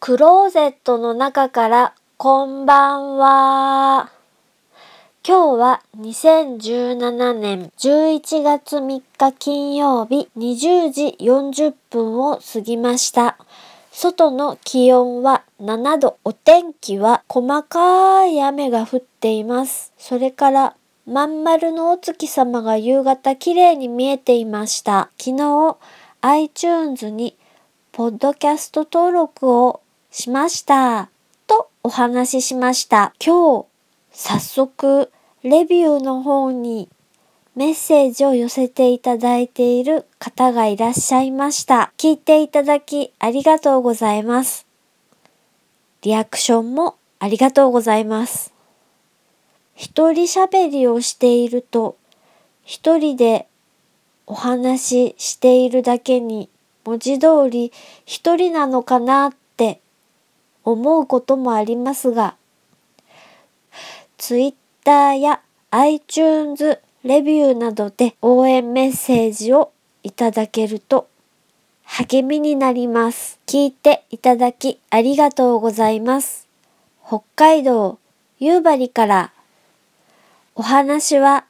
クローゼットの中からこんばんは。今日は2017年11月3日金曜日20時40分を過ぎました。外の気温は7度。お天気は細かい雨が降っています。それからまん丸のお月様が夕方綺麗に見えていました。昨日 iTunes にポッドキャスト登録をしました。とお話ししました。今日早速レビューの方にメッセージを寄せていただいている方がいらっしゃいました。聞いていただきありがとうございます。リアクションもありがとうございます。一人喋りをしていると、一人でお話ししているだけに文字通り一人なのかなって思うこともありますが、Twitter や iTunes レビューなどで応援メッセージをいただけると励みになります。聞いていただきありがとうございます。北海道夕張からお話は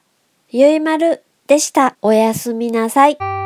ゆいまるでした。おやすみなさい。